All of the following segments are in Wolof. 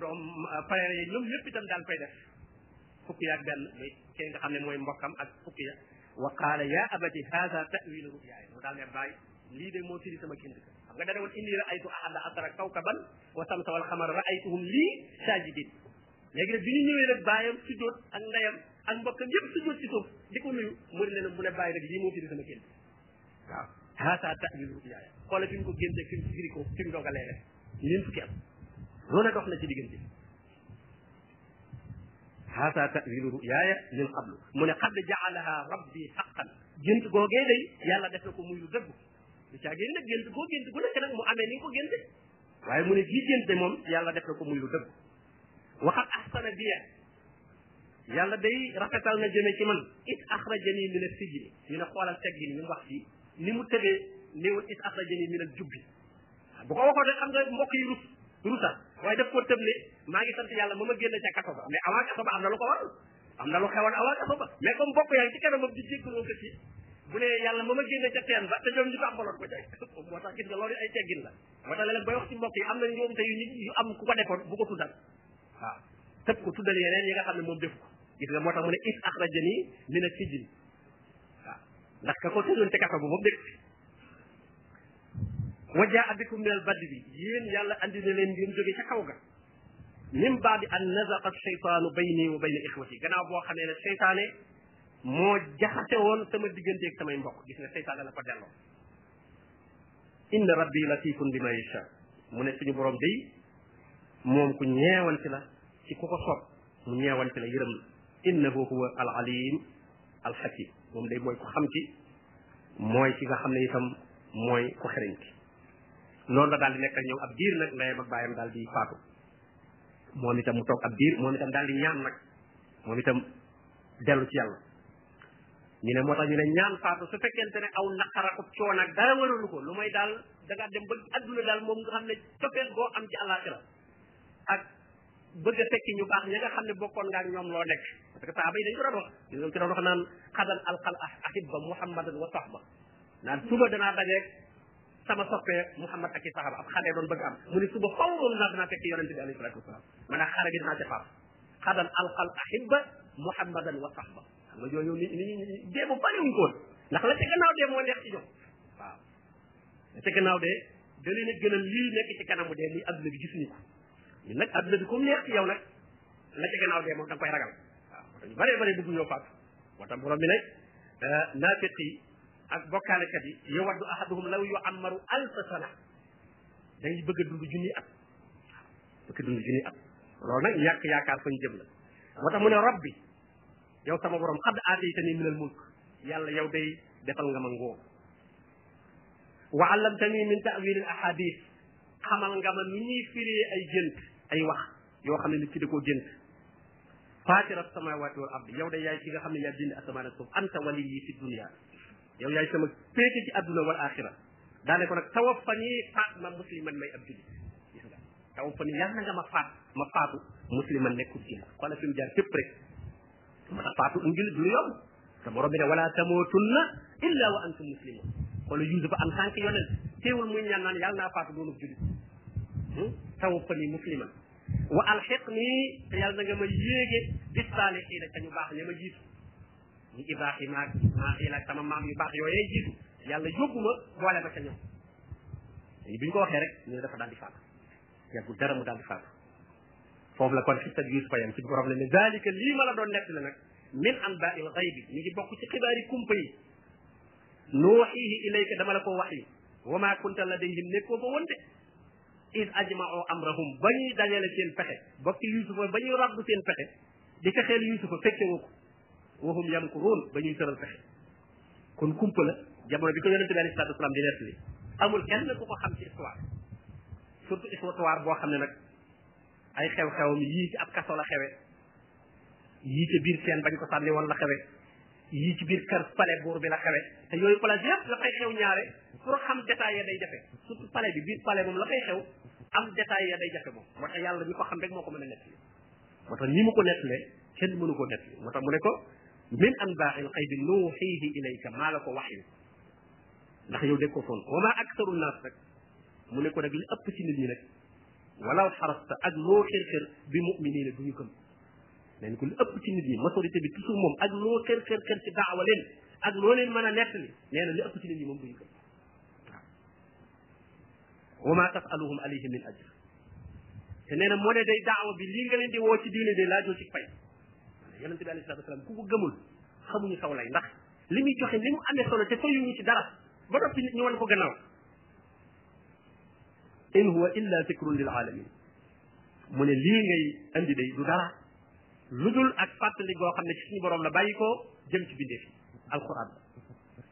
doom euh, frère yi ñoom ñëpp itam daal koy def fukk yaag benn muy kee nga xam ne mooy mbokkam ak fukk ya wa qaala ya abati hada tawilu ruyaay mu daal ne bàyyi lii de moo firi sama gént xam nga dana woon inni raaytu ahada asara kawkaban wa samsa wal xamara raaytuhum lii sajidin léegi nag bi ñu ñëwee nag bàyyam sujjóot ak ndeyam ak mbokkam yëpp sujjóot ci suuf di ko nuyu mu ne leen mu ne bàyyi nag lii moo firi sama gént waaw haasa ta'wil ruyaaya xoolal fi mu ko génte fi mu firi ko fi mu doog a leere ñeent fukki at lu ne dox na ci diggante haasa ta'wil ruyaaya min qablu mu ne qad jaalaha rabbi haqqan gént googee day yàlla def na ko muy lu dëgg du caa génn nag gént goo gént gu nekk nag mu amee ni nga ko génte waaye mu ne gii génte moom yàlla def na ko muy lu dëgg waxat ahsana biya yàlla day rafetal na jëme ci man it axrajani min a sijni ñu ne xoolal teggin ñu wax ci ni mu tëbee néewul it axrajani min al jubbi bu ko waxoon rek xam nga mbokk yi rus rusa waaye daf ko tëb ne maa ngi sant yàlla ma ma génn ca kaso ba mais avant kaso ba am na lu ko war am na lu xewoon avant kaso ba mais comme mbokk yaa ngi ci kanamam di jéggaloo ko ci bu ne yàlla ma ma génne ca teen ba te ñoom ñu tàmbaloon ko jaay moo tax gis nga loolu ay teggin la moo tax léeg-léeg booy wax ci mbokk yi am na ñoom te yu nit yu am ku ko defoon bu ko tuddal waaw tëb ko tuddal yeneen yi nga xam ne moom def ko gis nga moo tax mu ne is axrajani mina sijin waaw ndax ka ko tëjoon ci kaso ba moom dëkk wa jaa bikum min al baddi bi yéen yàlla andi na leen ngeen jóge ca kaw ga min baadi an nazaqa shaytaanu bayni wa bayna ixwati gannaaw boo xamee ne seytaane moo jaxase woon sama digganteeg samay mbokk gis nga seytaane la ko delloo inna rabbi latifun bi ma yasha mu ne suñu borom day moom ku ñeewanti la ci ku ko sopp mu ñeewanti la yërëm la innahu huwa al alim al hakim moom day mooy ku xam ci mooy ki nga xam ne itam mooy ku xereñ ci noonu la daal di nekk ak ñoom ab diir nag ndeyam ak baayam daal di faatu moom itam mu toog ab diir moom itam daal di ñaan nag moom itam dellu ci yàlla ñu ne moo tax ñu ne ñaan faatu su fekkente ne aw naqar ak coon ak dara waralu ko lu may daal da nga dem ba adduna daal moom nga xam ne cofeel boo am ci àllaaxira ak bëgg a fekki ñu baax ña nga xam ne bokkoon nga ak ñoom loo nekk parce que saaba yi dañ ko doon wax ñu ngi ko doon wax naan xadal alqal ah ahibba muhammadan wa sahba naan suba danaa dajeeg sama soppee muhammad ak i sahaba ab xare doon bëgg am mu ne suba faw moom naa danaa fekki yonente bi alayhi salatu wasalaam maanaam xare bi danaa ca faatu xadan alqal ahibba muhammadan wa sahba xam nga yooyu ni ni dee bu bari wuñ ko woon ndax la ca gannaaw dee moo neex ci ñoom waaw la ca gannaaw dee da leen a gënal lii nekk ci kanamu dee muy adduna bi gisuñu ko ñun nag adduna bi comme neex ci yow nag la ca gannaaw dee moom da nga koy ragal waaw moo tax ñu bëree bëri bëgg ñoo faatu moo tax borom bi ne euh, naafiq yi ak bokkaalekat yi yawaddu ahaduhum law yu amaru alfa sana dañuy bëgg a dund junni at fukki dund junni at loolu nag ñàkk yaakaar fañ jëm la moo tax mu ne rabbi yow sama borom xadd aataytani minal mulk yàlla yow day defal nga ma ngoo wa allamtani min ta'wil al ahadith xamal nga ma nu ñuy firee ay gént ay wax yoo xam ne nit ki da koo gént faatira samawati wal ardi yow day yaay ki nga xam ne yaa bind asamaan ak suuf anta wali yi fi dunia yow yaay sama péete ci àdduna wal axira daane ko nag tawaffani faat ma musliman may ab jullit gis nga tawaffani yàlla na nga ma faat ma faatu musliman nekkul ci xoola fi mu jaar fépp rek ma tax faatu am jullit du lu yomb te borom bi ne wala tamootunna illa wa antum muslimun xoola yusufa en tant que yonent teewul muy ñaan naan yàlla naa faatu doonub jullit hmm? tawaffani musliman wa alxiqni te yàlla na nga ma yéege bis saalihiina ca ñu baax ña ma jiitu ñu Ibrahima ak Ismaila ak sama maam yu baax yooyee jiitu yàlla yóbbu ma boole ma ca ñoom bi ñu ko waxee rek ñu ne dafa daal di faatu yàggul dara mu daal di faatu foofu la kon xista Yuusufa yam suñu borom ne ne zalika lii ma la doon nett la nag min anbaa'il ghaybi mi ngi bokk ci xibaari kumpa yi nuuxiihi ilayka dama la ko wax yi wa maa kunta ladayhim nekkoo fa woon de id ajma'u amrahum ba ñuy dajale seen pexe bokk Yuusufa ba ñuy ràbb seen pexe di fexeel Yuusufa fekke woo ko waxum yam ko róon ba ñuy tëral pexe kon kumpa la jamono bi ko yonente bi alayhi salaatu wasalaam di nettali amul kenn ku ko xam ci histoire surtout histoire boo xam ne nag ay xew-xewam yii ci ab kaso la xewe yii ci biir seen bañ ko sànni woon la xewe yii ci biir kër pale buur bi la xewe te yooyu place yëpp la fay xew ñaare pour xam détail ya day jafe surtout pale bi biir pale moom la fay xew am détail ya day jafe moom moo tax yàlla ñu ko xam rek moo ko mën a nettali moo tax ni mu ko nettalee kenn mënu ko nettali moo tax mu ne ko min anbaaxil xëy bi nuuxiihi ilayka maa la ko waxyu ndax yow dégg ko foon wa maa aktaru naas nag mu ne ko nag li ëpp ci nit ñi nag walaw xarasta ak loo xër xër bi muminina du ñu gëm leen ko li ëpp ci nit ñi majorité bi toujours moom ak loo xër xër xër ci daawa leen ak loo leen mën a nettali nee na li ëpp ci nit ñi moom du ñu gëm waaw wa ma tasaluhum alayhi min ajr te nee na moo ne day daawa bi lii nga leen di woo ci diine de laajoo ci fay yonente bi alayhi salatu wasalaam ku ko gëmul xamuñu saw lay ndax li muy joxe ni mu amee solo te fayuñu ci dara ba noppi nit ñu wan ko gannaaw in huwa illa zikrun lil alamin mu ne lii ngay andi day du dara lu dul ak fàttali goo xam ne ci suñu borom la bàyyi ko jëm ci bindeef yi alquran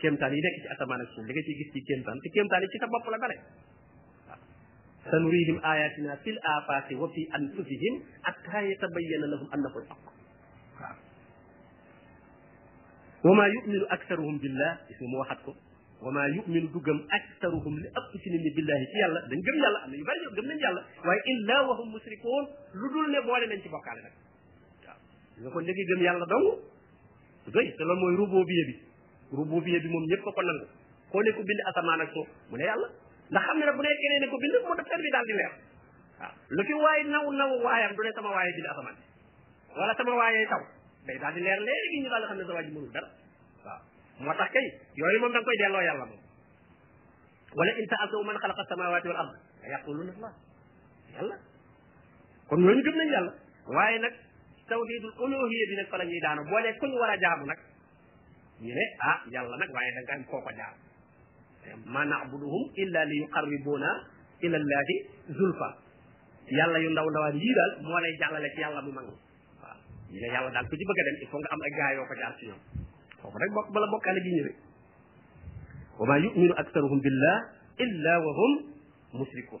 kéemtaan yi nekk ci asamaan ak suuf li nga ciy gis ci kéemtaan te kéemtaan yi ci sa bopp la dale sanurihim ayatina fil afaqi wa fi anfusihim hatta yatabayyana lahum annahu alhaq waaw wa ma yuminu aktaruhum billah gis nga mu waxat ko wa ma yuminu du gëm aktaruhum li ëpp ci nit ñi billahi ci yàlla dañ gëm yàlla am na yu bari gëm nañ yàlla waaye illa wa hum musrikuun lu dul ne boole nañ ci bokkaale nag waaw nga kon léegi gëm yàlla dong rëy te loolu mooy rububiyya bi rububiyya bi moom ñëpp ko nangu koo ne ko bind asamaan ak suuf mu ne yàlla ndax xam ne nag bu ne keneen ne ko bind mu def bi daal di leer waaw lu fi waay naw naw waayam du ne sama waaye bind asamaan wala sama waayee taw day daal di leer léegi ñu daal di xam ne sa waa ji mënul dara waaw moo tax kay yooyu moom da nga koy delloo yàlla moom wala in sa'altahum man xalaqa samawati wal ard la yaquluna allah yàlla kon ñooñu gëm nañ yàlla waaye nag tawhidul uluhiyya bi nag fa la ñuy daanu boo ne ku ñu war a jaamu nag ñu ne ah yàlla nag waaye da nga am koo ko jaam ma na'buduhum illa li yuqarribuna ila llahi zulfa yàlla yu ndaw ndawaan yii daal moo lay jàllale ci yàlla mu mag waaw ñu ne yàlla daal ku ci bëgg a dem il faut nga am ay gaa yoo ko jaar ci ñoom foofu rek bokk bala bokkaale gi ñëwee wa ma yuminu aktaruhum billah illa wa hum mushrikun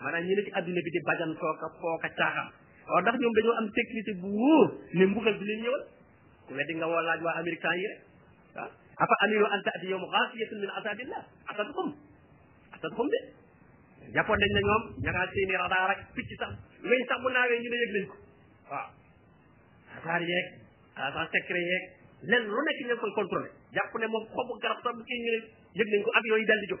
maanaam ñi ne ci adduna bi di bajan sooka fooka caaxaan waaw ndax ñoom dañoo am sécurité bu wóor ne mbugal bi leen ñëwal ku weddi nga woo laaj waa américain yi rek waaw afa aminu an taati yowm xaasiyatun min asabillah asadxum asadxum de jàppoon nañ ne ñoom ña ngaa seeni radar ak picc sax weñ sax bu naawee ñu ne yëg nañ ko waaw radar yeeg agent secret yeeg len lu nekk ñu ngi koy contrôlé jàpp ne moom xobu garab sax bu kii ñu ne yëg nañ ko avion yi dal di jóg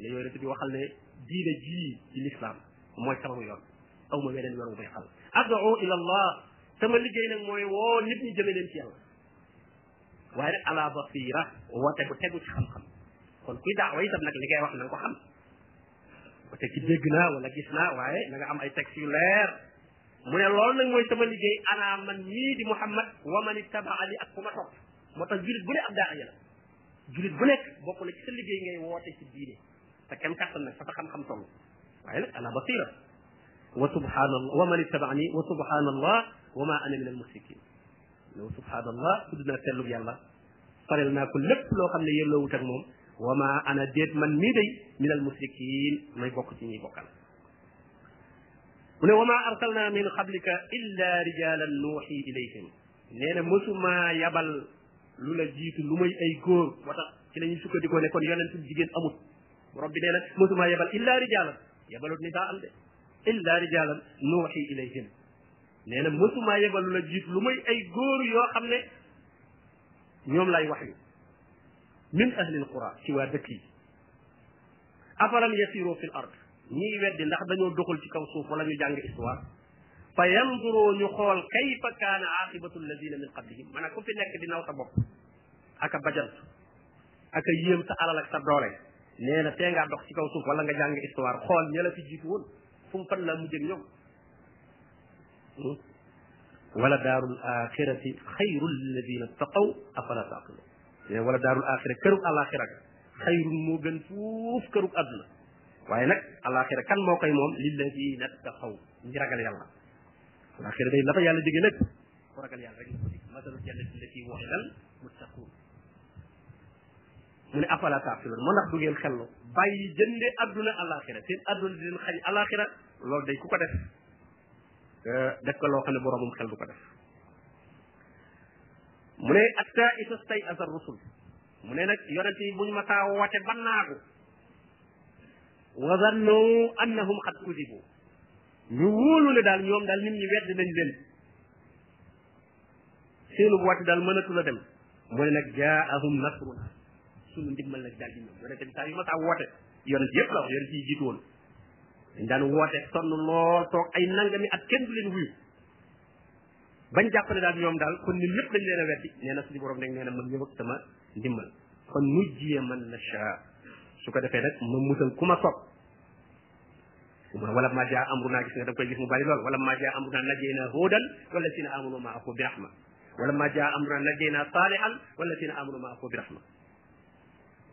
ne yonent bi waxal ne diine jii ci lislaam mooy sama yoon aw ma weneen yoon wu may xal ad'u ila allah sama liggéey nag mooy woo nit ñi jëme leen ci yàlla waaye nag ala basira woote bu tegu ci xam-xam kon kuy daawa itam nag li ngay wax na nga ko xam parce que ci dégg naa wala gis naa waaye na nga am ay texte yu leer mu ne loolu nag mooy sama liggéey ana man mii di muhammad wa man ittabaani ak ku ma topp moo tax julit bu ne ab daa la julit bu nekk bokk na ci sa liggéey ngay woote ci diine sa kem kàttan nag fa sa xam-xam toll waaye nag ana basira wa subhanallah wa man ittaba'ani wa subhanallah wa ma ana min al mushrikin wa subhanallah tudd naa sellug yàlla farel naa ko lépp loo xam ne yelloowut ak moom wa ma ana déet man mii day min al mushrikin may bokk ci ñuy bokkal mu ne wa ma arsalna min qablika illa rijalan nuuxi ilayhim nee na mësuma yabal lu la jiitu lu may ay góor moo tax ci la ñuy sukkandikoo ne kon yonent jigéen amut borom bi nee na mosuma yebal illa rijalan yebalut nisaa am de illa rijalan nuuxi ilayhim nee na mosuma yebal lu la jiitu lu may ay góor yoo xam ne ñoom lay wax yu min ahlil qura ci waa dëkk yi afalam yasiru fil ard ñiy weddi ndax dañoo doxul ci kaw suuf wala ñu jàng histoire fa yanzuru ñu xool kayfa kaana aqibatu alladina min qablihim maanaam ku fi nekk di naw sa bopp ak a bajant ak a yéem sa alal ak sa doole nee na tee ngaa dox ci kaw suuf wala nga jàng histoire xool ña la fi jiitu woon fu mu fan laa mujjee ñoom wala daarul axirati xayrul ladina taqaw afala taqilun wala daarul axira kërug àlaxira xayrun moo gën fuuf kërug àdduna waaye nag alaxira kan moo koy moom lillazina taqaw ñi ragal yàlla alaxira day la fa yàlla jóge lépp ku ragal yàlla rek masalu jannati allati wu'idal muttaquun mu ne afala taaqiluun moo ndax du ngeen xellu bàyyi jënde àdduna alaxira seen àdduna di leen xañ alaxira loolu day ku ko def euh, def ko loo xam ne boromum xel du ko def mu ne atta isa stay asar rusul mu ne nag yonent yi bu ñu ma saa woote ba naagu wa zannu annahum xat kudibu ñu wóolu ne daal ñoom daal nit ñi wedd nañ leen seenu bu wàcc daal mënatu la dem mu ne nag jaahum nasruna suñu ndimbal nag daal di ñëw yonent bi saa yu ma saa woote yonent yëpp la wax yonent yi jiitu woon dañ daan woote sonn lool toog ay nangami at kenn du leen wuyu bañ jàpp ne daal ñoom daal kon ñun ñëpp dañ leen a weddi nee na suñu borom nag nee na man ñëw ak sama ndimbal kon nujjiya man nasha su ko defee nag ma musal ku ma sopp wala ma jaa amru naa gis nga da koy gis mu bari lool wala ma jaa amru naa najjee naa hóodan wala si na amru ma ako bi rahma wala ma jaa amru naa najjee naa saalihan wala si na amru ma ako bi rahma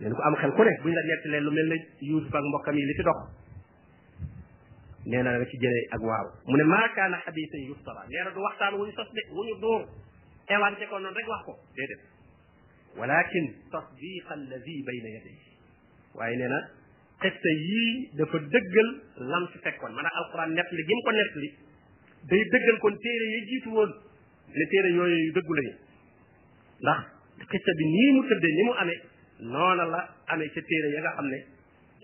leen ko am xel ku ne buñ la nettalee lu mel ne Yuusuf ak mbokkam yi li fi dox nee na nga ci jëlee ak waaw mu ne maa kaana xadiisan yuftara nee na du waxtaan wuñu sos de wuñu dóor ewante ko noonu rek wax ko déedéet walakin tasdiqa alladi bayna yaday waaye nee na xista yii dafa dëggal lam fi fekkoon maanaam alquran nett li gi mu ko nett li day dëggal kon téere yi jiitu woon ne téere yooyu yu dëggu lañu ndax xista bi nii mu tëddee ni mu amee noona la amee ca téere ya nga xam ne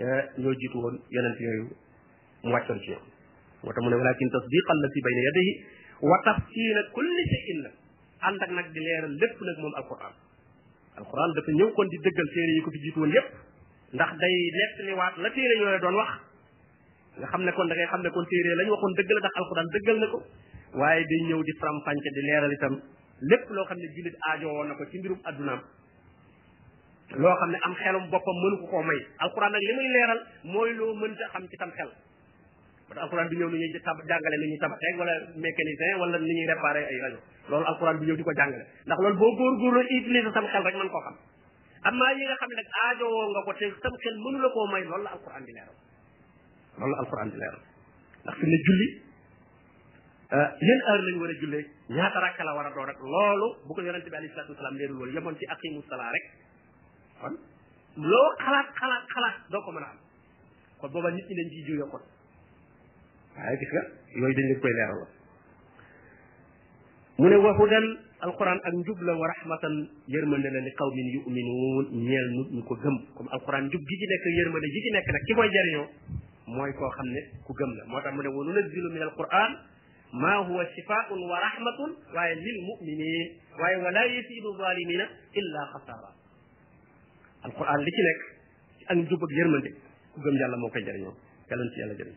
eh, ñoo jiitu woon yonent yooyu mu wàccoon ci ñoom moo tax mu ne walakin tasdiqa allati bayna yadayhi wa tafsila kulli shay'in nag ànd ak nag di leeral lépp nag moom alquran alquran dafa ñëw kon di dëggal téere yi ko fi jiitu woon yépp ndax day nettaliwaat la téere yooyu doon wax nga xam ne kon da ngay xam ne kon téere lañ waxoon dëgg la ndax alxuraan dëggal na ko waaye day ñëw di faram-fàcce di leeral itam lépp loo xam ne jullit aajoo woon na ko ci mbirum addunaam loo xam ne am xelum boppam mënu ko koo may alxuraan nag li muy leeral mooy loo mënta xam ci tam xel parce que alxuraan bi ñëw ni ñuy jàngale ni ñuy tabaxee wala mécanicien wala ni ñuy réparer ay rajo loolu alxuraan bi ñëw di ko jàngale ndax loolu boo góorgóorloo utiliser sam xel rek mën koo xam am naa yi nga xam ne nag aajowoo nga ko te sam xel mënu la koo may loolu la alxuraan di leeral loolu la alquran di leeral ndax fi ne julli euh, yan heure lañ war a jullee ñaata rakka la war a doon rek loolu bu ko yonente bi alayhi salatu wasalaam leerul woon yemoon ci aqimu salaa rek kon loo xalaat xalaat xalaat doo ko mën a am kon booba nit ñi dañ ciy juyoo kon waaye gis nga yooyu dañ leen koy leeral mu ne wa hudan alquran ak njub la wa rahmatan yërmande la li qawmin yuminuun ñeel nit ñu ko gëm comme alquran njub gi ci nekk yërmande gi ci nekk nag ki koy jariñoo mooy koo xam ne ku gëm la moo tax mu ne wa nunazzilu min alquran ma huwa shifaun wa rahmatun waaye lil muminin waaye wala yasidu zalimina illa xasaara alquran li ci nekk ak njub ak yërmande ku gëm yàlla moo koy jariñoo yàlla na ci yàlla jëriñ.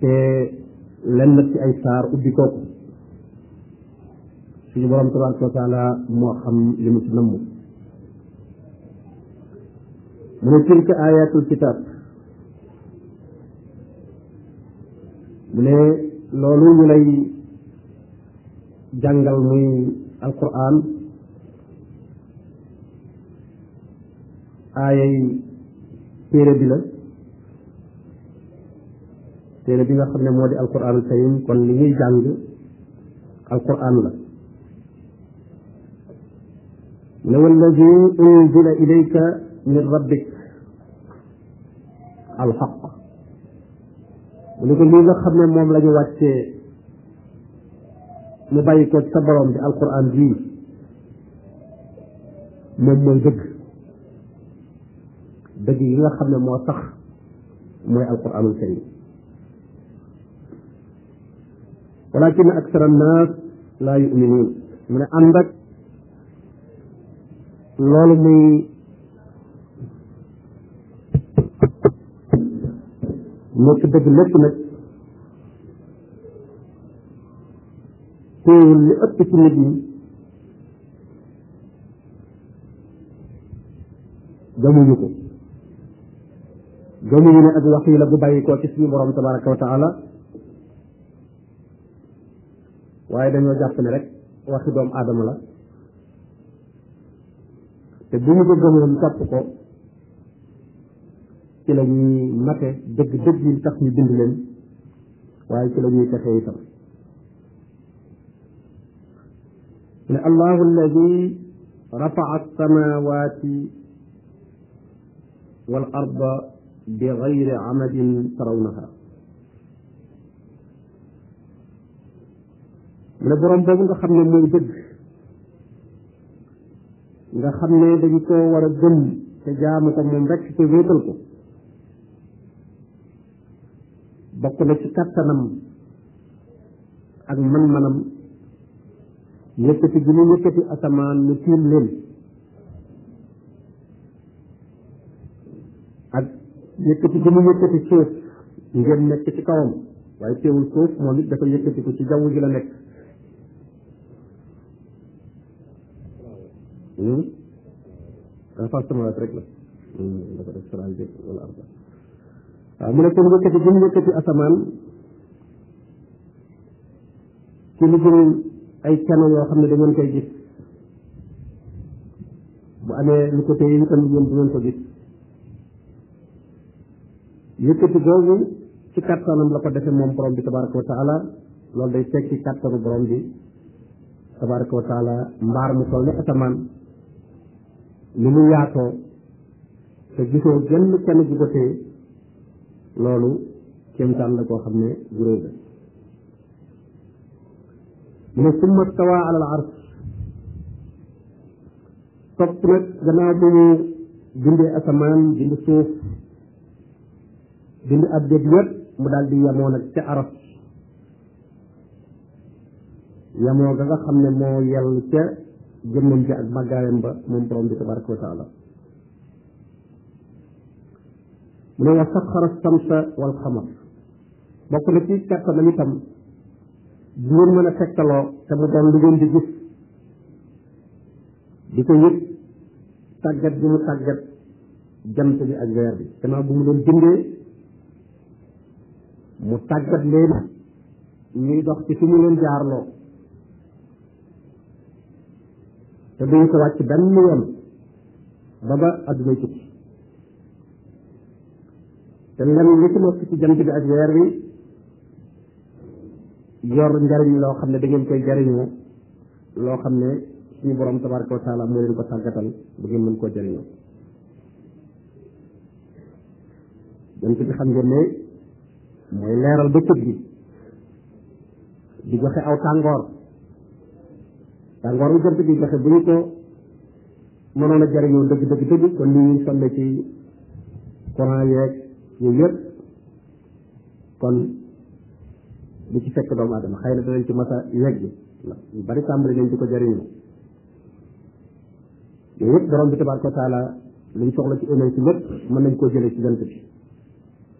te lenn ci ay saar ubbi kooku suñu borom tabaraka wa taala moo xam li mu ci namm mu ne tilka ayatul kitab mu ne loolu ñu lay jàngal muy alquran aaya yi téere bi la téere bi nga xam ne moo di alquranul karim kon li ñuy jàng alquran la ne walladi unzila ilayka min rabbik alxaq mu ne ko lii nga xam ne moom la ñu wàccee mu bàyyi ko ci sa borom bi alquran bii moom mooy dëgg dëgg yi nga xam ne moo tax mooy alquranul karim walakin aksara annaas laa yuminuun mu ne ànd ak loolu muy nekk dëgg lépp nag teewul li ëpp ci nit ñi gëmuñu ko gëmuñu ne ak wax yi la bu bàyyi koo ci suñu borom tabaraka wa taala waaye dañoo jàpp ne rek waxi doomu aadama la te bu ñu ko gëmoon topp ko ci la ñuy mate dëgg dëgg yi tax ñu bind leen waaye ci la ñuy texe itam ne allahu alladi rafa'a as-samaawaati wal arda bi gayri amadin tarawnaha mu ne boroom boobu nga xam ne mooy dëgg nga xam ne dañ koo war a gëm te jaamu ko moom rek te wéetal ko bokk na ci kàttanam ak man-manam yëkkati gi mu yëkkati asamaan mu tiim leen ak yëkkati gi mu yëkkati suuf ngeen nekk ci kawam waaye teewul suuf moom it dafa yëkkati ko ci jaww ji la nekk dafa hmm? samawaat rek la hmm, dafa def saraal wala arda waaw mu ne kon yëkkati gi mu yëkkati asamaan ci lu dul ay keno yoo xam ne da ngeen koy gis bu amee lu ko téye itam yéen du ngeen ko gis yëkkati googu ci kattanam la ko defee moom borom bi tabaraka wa taala loolu day tekki kattanu borom bi tabaraka wa taala mbaar mu toll ne asamaan ni mu yaatoo te gisoo genn kenn bu ko téye loolu kéemtaan la koo xam ne bu réy la mu ne summa stawaa alal arsh topp nag gannaaw bu mu bindee asamaan bind suuf bind ab jëb yëpp mu daal di yemoo nag ca araf yemoo ga nga xam ne moo yell ca jëmmam ji ak màggaayam ba moom borom bi tabaraka wa taala mu ne wa saxara samsa wal xamar bokk na ci kàttanam itam bu ngeen mën a tegtaloo te mu doon lu ngeen di gis di ko yëg tàggat bi mu tàggat jant bi ak weer bi gannaaw bu mu leen bindee mu tàggat leen ñuy dox ci fi mu leen jaarloo te duñ ko wàcc benn yoon ba ba adduna tukki te lem li ci nekk ci jant bi ak weer wi yor njariñ loo xam ne da ngeen koy jariñoo loo xam ne suñu borom tabaraka wa taala moo leen ko tàggatal bu ngeen mën koo jariñoo jant bi xam ngeen ne mooy leeral bëccëg bi di joxe aw tàngoor tàngoor bu jant bi joxe bu ñu ko mënoon a jariñoo dëgg dëgg dëgg kon li ñuy sonne ci courant yeeg yooyu yëpp kon du ci fekk doomu aadama xëy na danañ ci masa yegg ñu bari tàmbali nañ di ko jariñoo yooyu yëpp borom bi tabaaraka wa taala li ñu soxla ci énergie lépp mën nañ koo jëlee ci jant bi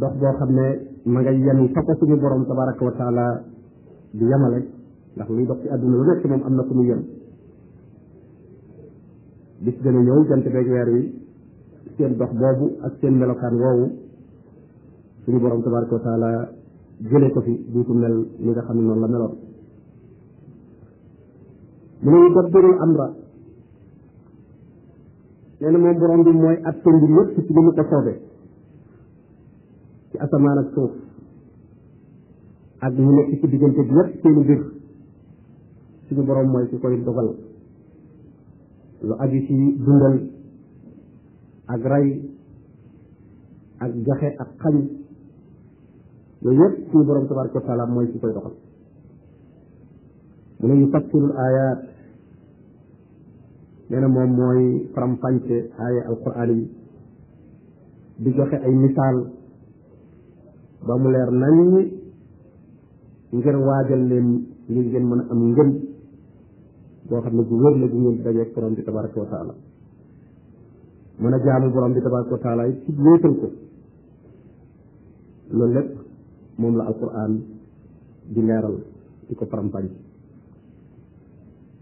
dox boo xam ne ma nga yem fa ko suñu borom tabaraka wa taala di yemale ndax luy dox ci àdduna lu nekk moom am na ku mu yem bis dana ñëw jant beeg weer wi seen dox boobu ak seen melokaan woowu suñu borom tabaraka wa taala jële ko fi duutu mel ni nga xam ne noonu la meloon mu ne yudabbirul amra nee na moom borom bi mooy at tënd lépp ci li mu ko soobee ci asamaan ak suuf ak ñu nekk ci diggante bi yépp seeni mbir suñu borom mooy ci koy dogal lu aju ci dundal ak rey ak joxe ak xañ yooyu yépp suñu borom tabaraka wa taala mooy ci koy dogal mu ne yufassilu l ayat nee na moom mooy faram-fàcce aaya alquran yi di joxe ay misaal ba mu leer nañ ngir waajal leen ngir ngeen mën a am ngëm boo xam ne bu wér la bu ngeen dajeeg borom bi tabaraka wa taala mën a jaamu borom bi tabaraka wa taala ci wéetal ko loolu lépp moom la alquran di leeral di ko faram-fàcce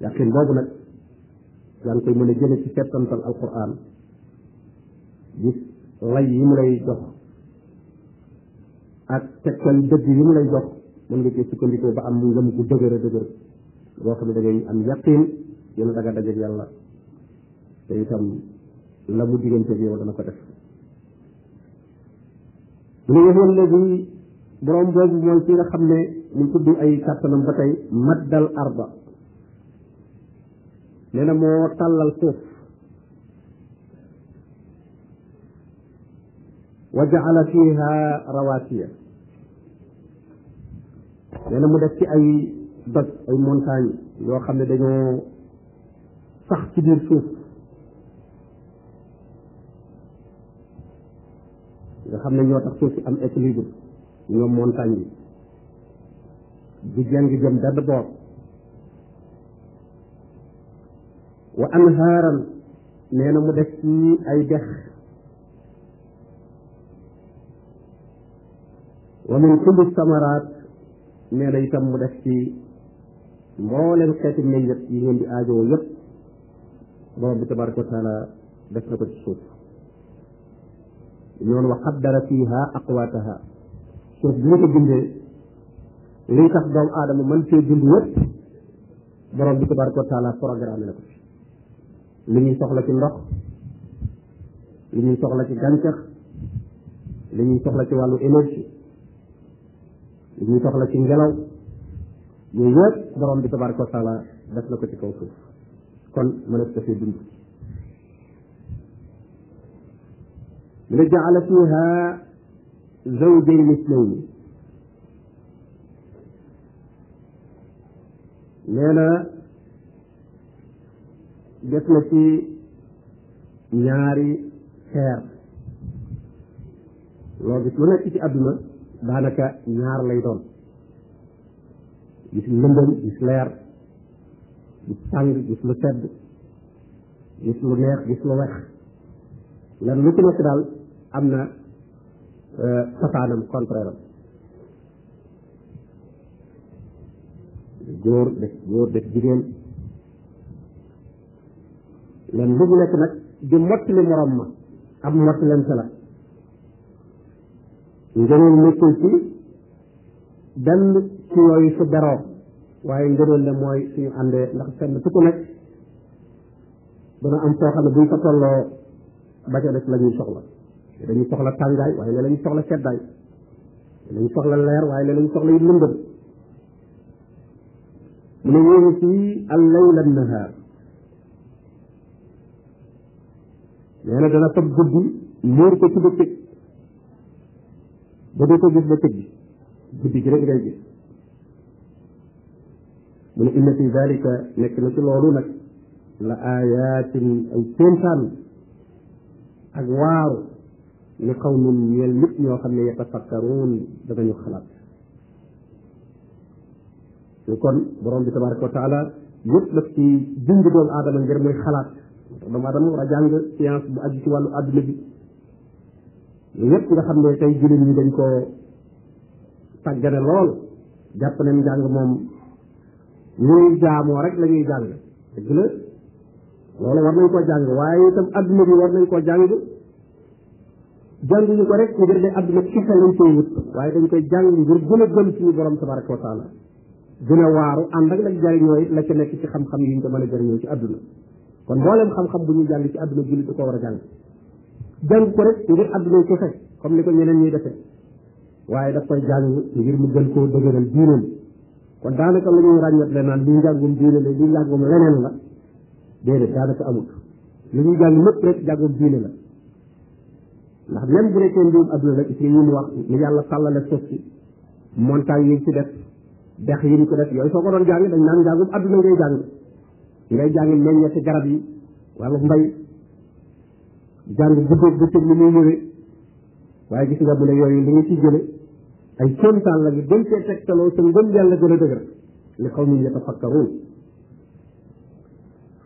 yaqin boobu nag yaa ngi koy mën a jële ci settantal alquran gis lay yi mu lay jox ak tegtal dëgg yi mu lay jox mën nga cee sukkandikoo ba am ngëm gu dëgër a dëgër boo xam ne da ngay am yaqin yéen a daga dajeeg yàlla te itam la mu diggante yow dana ko def mu ne waxoon léegi borom boobu mooy ki nga xam ne mu tudd ay kàttanam ba tey maddal arba nee na moo tàllal suuf wa jaala fiha rawasiya nee na mu def ci ay doj ay montagne yoo xam ne dañoo sax ci biir suuf nga xam ne ñoo tax suuf si am équilibre ñoom montagne yi di jàng jëm benn boor wa anhaaran nee na mu def ci ay dex wa min kulli samaraat nee na itam mu def ci mboolem xeeti meññet yi ngeen di aajowoo yëpp borom bi tabaraka wa taala def na ko ci suuf yoon wa qaddara fiha aqwataha suuf bi ñu ko bindee liy tax doomu aadama mën cee dund yëpp borom bi tabaraka wa taala programme na ko ci li ñuy soxla ci ndox li ñuy soxla ci gàncax li ñuy soxla ci wàllu énergie li ñuy soxla ci ngelaw yooyu yëpp borom bi tabaraka wa taala def na ko ci kaw suuf kon mënees ko fee dund mu ne jaala fiha zawjayn isnayni nee na def na ci ñaari xeer loo gis lu nekk ci àdduna daanaka ñaar lay doon gis lëndëm gis leer gis tàng gis lu sedd gis lu neex gis lu wex lan lu ci nekk daal am na euh, safaanam contraire am góor def góor def jigéen len lu nekk nag di mottali morom ma ab mottalante la ngëneel nekkul ci benn ci yooyu su beroo waaye ngëneel la mooy suñu àndee ndax fenn fu ko nekk dana am foo xam ne buñ ko tolloo ba ca des la ñuy soxla dañuy soxla tàngaay waaye léeg lañuy soxla seddaay lañuy soxla leer waaye léeg lañuy soxla yu lëndëm mu ne yéen ci al layla nahaar nee na dana fab guddi muur ko ci bëccëg ba doo ko gis bëccëg bi guddi gi rek ngay gis mu ne inna fi dalika nekk na ci loolu nag la aayaatin ay kéemtaan ak waaru li qawmin ñeel nit ñoo xam ne yatafakkaruun danañu xalaat ñu kon borom bi tabaraka wa taala yëpp daf ci dund doomu aadama ngir muy xalaat doomu aadama war a jàng science bu aju ci wàllu adduna bi yëpp nga xam ne tey jullit ñi dañ ko tàggane lool jàpp nañ jàng moom ñuy jaamoo rek la ñuy jàng dëgg la loolu war nañ koo jàng waaye itam adduna bi war nañ koo jàng jànguñu ko rek ngir ne adduna kese lañ koy wut waaye dañ koy jàng ngir gën a gëm suñu borom tabaraka wa taala dina waaru ànd ak nag jariñoo it la ca nekk ci xam-xam yi ñu ko mën a jariñoo ci àdduna kon mboolem xam-xam bu ñu jàng ci àdduna jullit du ko war a jàng jàng ko rek ngir àdduna ko fekk comme ni ko ñeneen ñuy defee waaye daf koy jàng ngir mu gën koo dëgëral diinam kon daanaka lu ñuy ràññat le naan li njàngum diine la li njàngum leneen la déedéet daanaka amut li ñuy jàng lépp rek njàngum diine la ndax même bu nekkee mbirum adduna la gis nga yi mu wax ni yàlla tàllale suuf si montagne yi ci def dex yi ñu ko def yooyu soo ko doon jàng dañ naan njàngum adduna ngay jàng ngay jàng meññeeti garab yi wala mbay jàng guddeeg bëccëg li muy ñëwee waaye gis nga mu ne yooyu li nga ci jële ay kéemtaan la ñu gën cee tegtaloo sa ngëm yàlla gën a dëgër li xaw min yatafakkaruun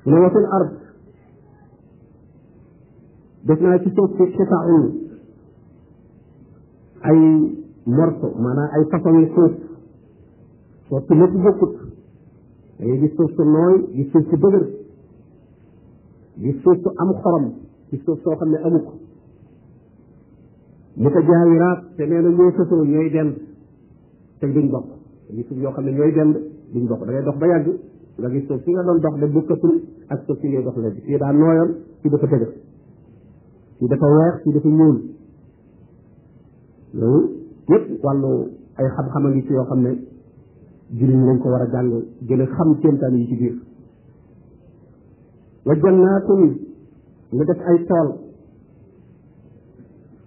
mu ne watul ard def naa ci suuf si xisaaxul ay morso maanaam ay façon yi suuf suuf si lépp bokkut da ngay gis suuf su nooy gis suuf su dëgër gis suuf su am xorom gis suuf soo xam ne amu ko mu ko jaawiraat te nee na ñoo sësoo ñooy dend te duñ bokk gis suuf yoo xam ne ñooy dend duñ bokk da ngay dox ba yàgg nga gis suuf si nga doon dox de bokkatul ak suuf si ngay dox léegi fii daa nooyoon fii dafa dëgër fii dafa weex fii dafa ñuul loolu yëpp wàllu ay xam-xam a ngi ci yoo xam ne jullit lañ ko war a jàng gën a xam kéemtaan yi ci biir wa jannaatin nga def ay tool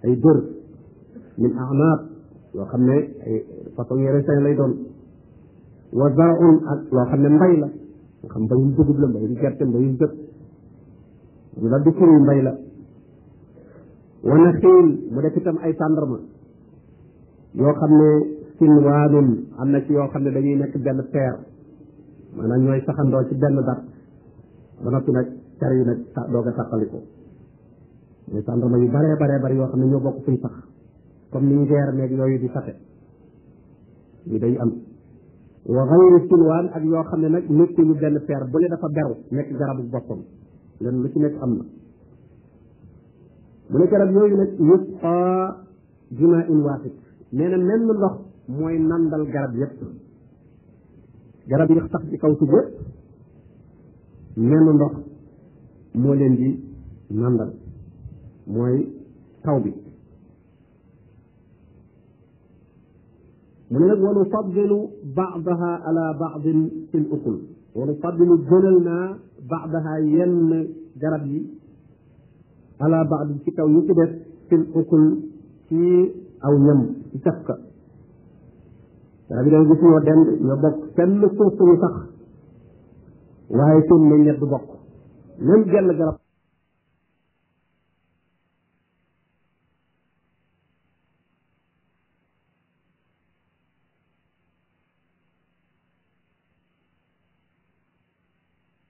ay dër min ahnaab yoo xam ne ay façon yore seen lay doon wa zarun ak loo xam ne mbay la nga xam mbayum dugub la mbayum gerte mbayum jëpp ñu la dikkiru mbay la wa naxiil mu def itam ay tàndarma yoo xam ne sinwaanun am na ci yoo xam ne dañuy nekk benn peer maanaam ñooy saxandoo ci benn dat ba noppi nag car yi nag doog a tàqali ko muy tàndarma yu baree baree bari yoo xam ne ñoo bokk fuy sax comme ni ngeer meeg yooyu di saxe ñu day am wa xayri silwaan ak yoo xam ne nag nekkuñu benn peer bu ne dafa beru nekk garabu boppam len lu ci nekk am na mu ne garab yooyu nag yusqa juma in waaxid nee na menn ndox mooy nandal garab yépp garab yi sax ci kaw suuf yépp menn ndox moo leen di nandal mooy taw bi mu ne nag wa nufaddilu baadaha ala baadin fi l ukul wa nufaddilu gënal naa baadaha yenn garab yi ala baad ci kaw yi ci def fil ukul ci aw ñam ci caf ka daa bi da gis ñoo dend ñoo bokk kenn suuf suñu sax waaye seen meññet du bokk même genn garab